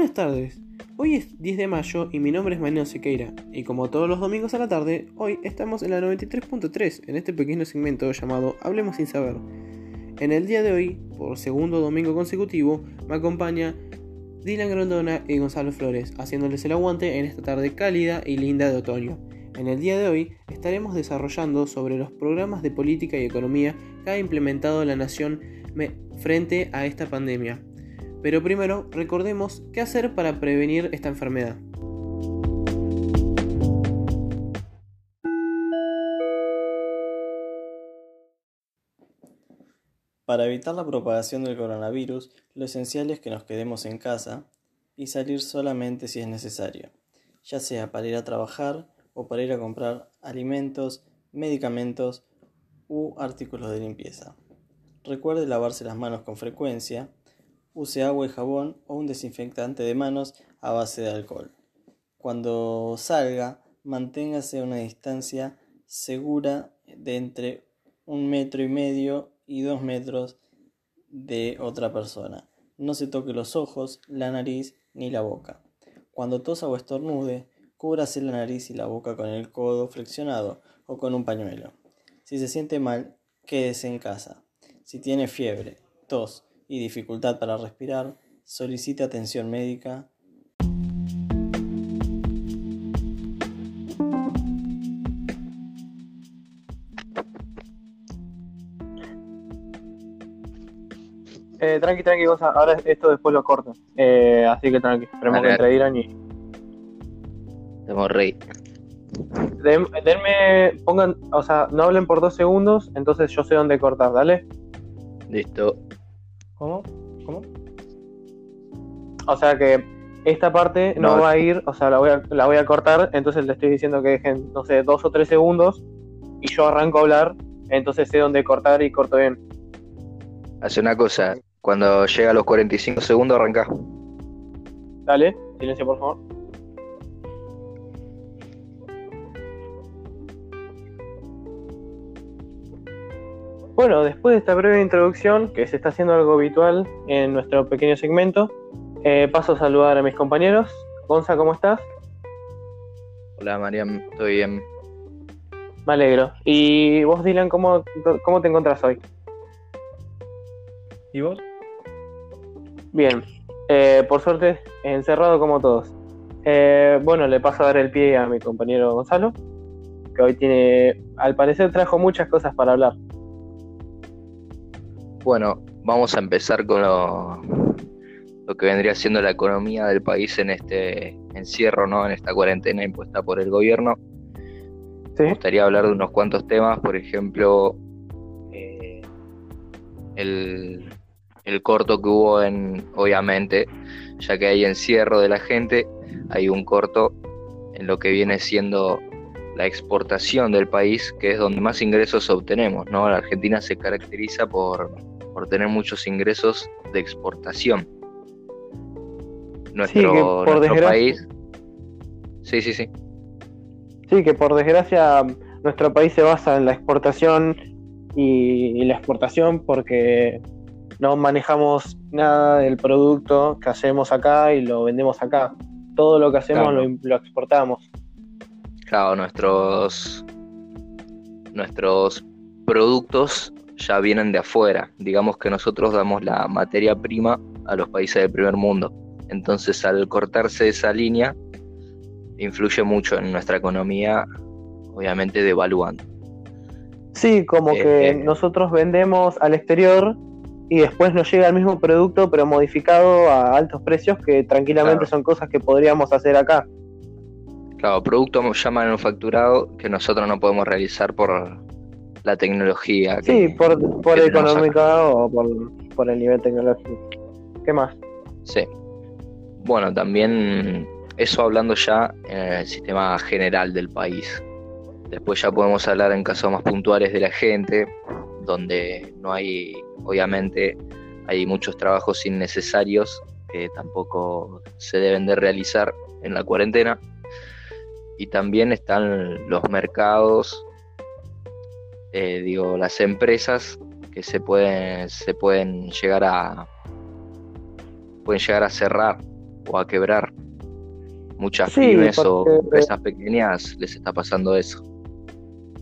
Buenas tardes. Hoy es 10 de mayo y mi nombre es Manuel Sequeira. Y como todos los domingos a la tarde, hoy estamos en la 93.3 en este pequeño segmento llamado Hablemos sin saber. En el día de hoy, por segundo domingo consecutivo, me acompaña Dylan Grondona y Gonzalo Flores, haciéndoles el aguante en esta tarde cálida y linda de otoño. En el día de hoy estaremos desarrollando sobre los programas de política y economía que ha implementado la nación frente a esta pandemia. Pero primero, recordemos qué hacer para prevenir esta enfermedad. Para evitar la propagación del coronavirus, lo esencial es que nos quedemos en casa y salir solamente si es necesario, ya sea para ir a trabajar o para ir a comprar alimentos, medicamentos u artículos de limpieza. Recuerde lavarse las manos con frecuencia use agua y jabón o un desinfectante de manos a base de alcohol. Cuando salga, manténgase a una distancia segura de entre un metro y medio y dos metros de otra persona. No se toque los ojos, la nariz ni la boca. Cuando tosa o estornude, cúbrase la nariz y la boca con el codo flexionado o con un pañuelo. Si se siente mal, quédese en casa. Si tiene fiebre, tos y dificultad para respirar, solicite atención médica. Eh, tranqui, tranqui, cosa. Ahora esto después lo corto. Eh, así que tranqui, esperemos que entre Irán y. Estamos rey. denme, pongan, o sea, no hablen por dos segundos, entonces yo sé dónde cortar, dale. Listo. ¿Cómo? ¿Cómo? O sea que esta parte no, va a ir, o sea, la voy a, la voy a cortar, entonces le estoy diciendo que dejen, no sé, dos o tres segundos y yo arranco a hablar, entonces sé dónde cortar y corto bien. Hace una cosa, cuando llega a los 45 segundos arranca. Dale, silencio por favor. Bueno, después de esta breve introducción, que se está haciendo algo habitual en nuestro pequeño segmento, eh, paso a saludar a mis compañeros. Gonza, ¿cómo estás? Hola, Mariam, estoy bien. Me alegro. ¿Y vos, Dylan, cómo, cómo te encontrás hoy? ¿Y vos? Bien, eh, por suerte, encerrado como todos. Eh, bueno, le paso a dar el pie a mi compañero Gonzalo, que hoy tiene, al parecer trajo muchas cosas para hablar. Bueno, vamos a empezar con lo, que vendría siendo la economía del país en este encierro, ¿no? En esta cuarentena impuesta por el gobierno. Me gustaría hablar de unos cuantos temas, por ejemplo, eh, el, el corto que hubo en, obviamente, ya que hay encierro de la gente, hay un corto en lo que viene siendo la exportación del país, que es donde más ingresos obtenemos, ¿no? La Argentina se caracteriza por por tener muchos ingresos de exportación. Nuestro, país. Sí, sí, sí. Sí, que por desgracia nuestro país se basa en la exportación y, la exportación porque no manejamos nada del producto que hacemos acá y lo vendemos acá. Todo lo que hacemos lo, lo, exportamos. Claro, nuestros nuestros productos ya vienen de afuera. Digamos que nosotros damos la materia prima a los países del primer mundo. Entonces al cortarse esa línea, influye mucho en nuestra economía, obviamente devaluando. Sí, como que eh, nosotros vendemos al exterior y después nos llega el mismo producto pero modificado a altos precios que tranquilamente son cosas que podríamos hacer acá. Claro, producto ya manufacturado que nosotros no podemos realizar por, la tecnología. sí, por, por económica o por, por el nivel tecnológico. ¿Qué más? Sí. Bueno, también eso hablando ya en el sistema general del país. Después ya podemos hablar en casos más puntuales de la gente, donde no hay, obviamente, hay muchos trabajos innecesarios que tampoco se deben de realizar en la cuarentena. Y también están los mercados eh, digo, las empresas que se pueden, se pueden llegar a pueden llegar a cerrar o a quebrar. Muchas pymes o empresas pequeñas les está pasando eso.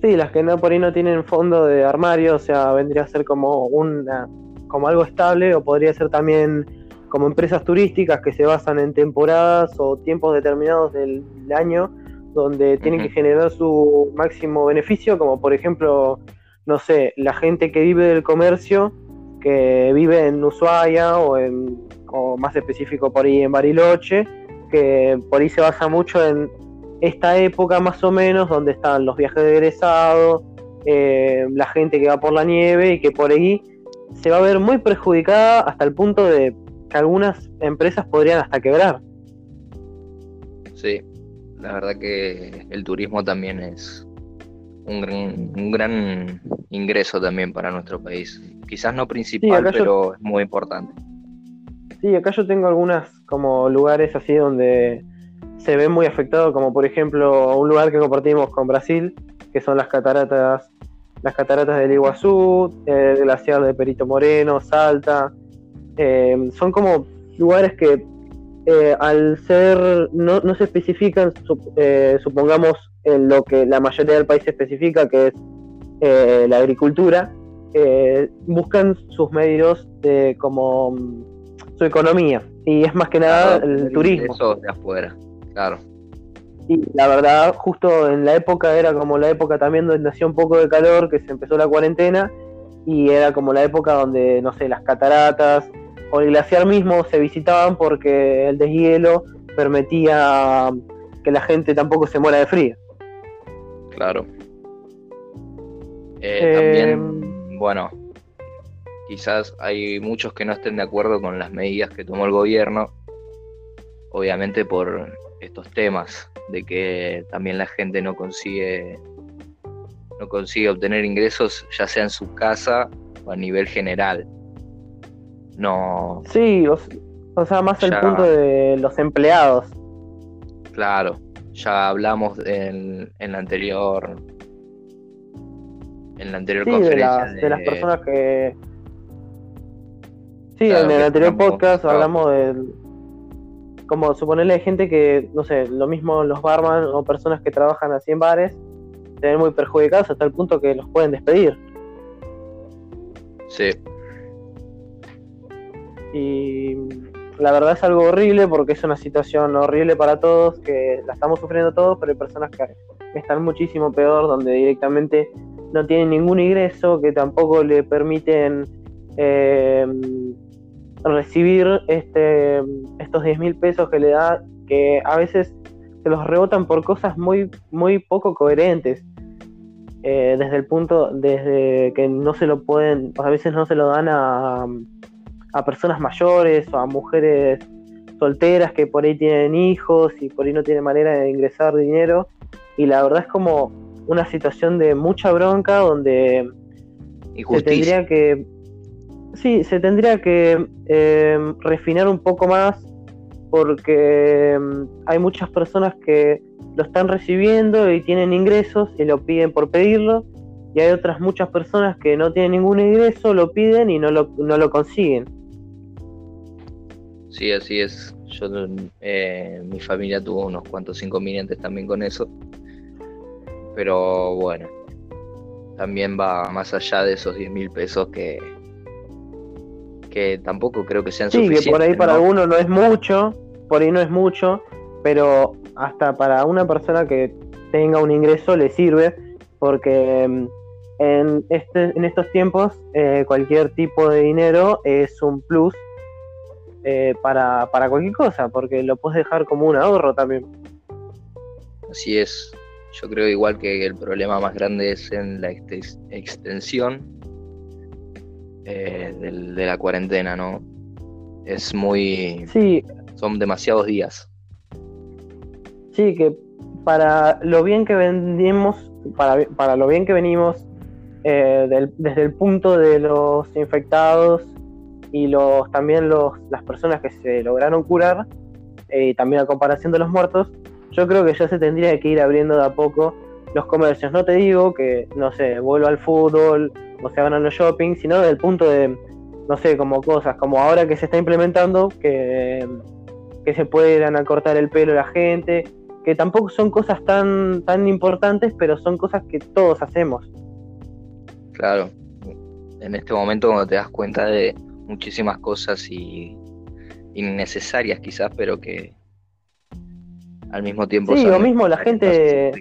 Sí, las que no por ahí no tienen fondo de armario, o sea, vendría a ser como una como algo estable o podría ser también como empresas turísticas que se basan en temporadas o tiempos determinados del año donde tienen que generar su máximo beneficio, como por ejemplo, no sé, la gente que vive del comercio, que vive en Ushuaia o, en, o más específico por ahí en Bariloche, que por ahí se basa mucho en esta época más o menos, donde están los viajes de egresado, eh, la gente que va por la nieve y que por ahí se va a ver muy perjudicada hasta el punto de que algunas empresas podrían hasta quebrar. Sí, la verdad que el turismo también es un gran, un gran ingreso también para nuestro país. Quizás no principal, pero es muy importante. Sí, acá yo tengo algunas como lugares así donde se ve muy afectado, como por ejemplo un lugar que compartimos con Brasil, que son las cataratas, las cataratas del Iguazú, el glaciar de Perito Moreno, Salta. Eh, son como lugares que eh, al ser, no, no se especifican, eh, supongamos, en lo que la mayoría del país especifica, que es eh, la agricultura, buscan sus medios de como mm, su economía. Y es más que nada el, turismo. Eso de afuera, claro. Y la verdad, justo en la época era como la época también donde hacía un poco de calor, que se empezó la cuarentena, y era como la época donde, no sé, las cataratas, o el glaciar mismo se visitaban porque el deshielo permitía que la gente tampoco se muera de frío. Claro. Eh, también, em, bueno, quizás hay muchos que no estén de acuerdo con las medidas que tomó el gobierno, obviamente por estos temas de que también la gente no consigue no consigue obtener ingresos ya sea en su casa o a nivel general no. Sí, o, sea, más el punto de los empleados. Claro, ya hablamos en, en la anterior. En la anterior conferencia. De, las personas que. Sí, en el anterior podcast hablamos de. Como suponerle gente que, no sé, lo mismo los barman o personas que trabajan así en bares, se ven muy perjudicados hasta el punto que los pueden despedir. Sí, y la verdad es algo horrible porque es una situación horrible para todos, que la estamos sufriendo todos, pero hay personas que están muchísimo peor, donde directamente no tienen ningún ingreso, que tampoco le permiten eh, recibir este, estos 10 mil pesos que le da, que a veces se los rebotan por cosas muy, muy poco coherentes. Eh, desde el punto, desde que no se lo pueden, a veces no se lo dan a, a personas mayores o a mujeres solteras que por ahí tienen hijos y por ahí no tienen manera de ingresar dinero. Y la verdad es como una situación de mucha bronca donde se tendría que sí se tendría que eh, refinar un poco más porque mm, hay muchas personas que lo están recibiendo y tienen ingresos y lo piden por pedirlo y hay otras muchas personas que no tienen ningún ingreso, lo piden y no lo, no lo consiguen. Sí, así es. Yo, eh, mi familia tuvo unos cuantos inconvenientes también con eso. Pero bueno, también va más allá de esos 10 mil pesos que, que tampoco creo que sean suficientes. Sí, que por ahí para uno no es mucho, por ahí no es mucho, pero hasta para una persona que tenga un ingreso le sirve, porque mm, en, este, en estos tiempos eh, cualquier tipo de dinero es un plus eh, para, para cualquier cosa, porque lo puedes dejar como un ahorro también. Así es. Yo creo igual que el problema más grande es en la extensión eh, de, la cuarentena, ¿no? Es muy... Sí. Son demasiados días. Sí, que para lo bien que vendimos, para, para lo bien que venimos, eh, desde el punto de los infectados y los también los, las personas que se lograron curar, eh, también a comparación de los muertos, yo creo que ya se tendría que ir abriendo de a poco los comercios. No te digo que, no sé, vuelva al fútbol o se hagan los shopping, sino desde el punto de, no sé, como cosas, como ahora que se está implementando, que que se puedan acortar el pelo la gente, que tampoco son cosas tan, tan importantes, pero son cosas que todos hacemos. Claro, en este momento cuando te das cuenta de muchísimas cosas y innecesarias quizás, pero que al mismo tiempo... Sí, lo mismo la gente,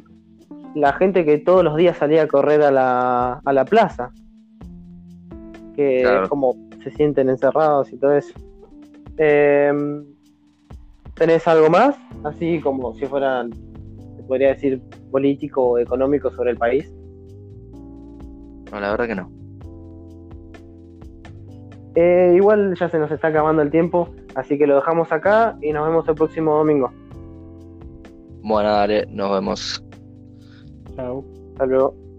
la gente que todos los días salía a correr a la, a la plaza, que como se sienten encerrados y todo eso. Em, ¿Tenés algo más? Así como si fueran, se podría decir, político o económico sobre el país. No, la verdad que no. Eh, igual ya se nos está acabando el tiempo, así que lo dejamos acá y nos vemos el próximo domingo. Bueno, dale, nos vemos. Chao. Hasta luego.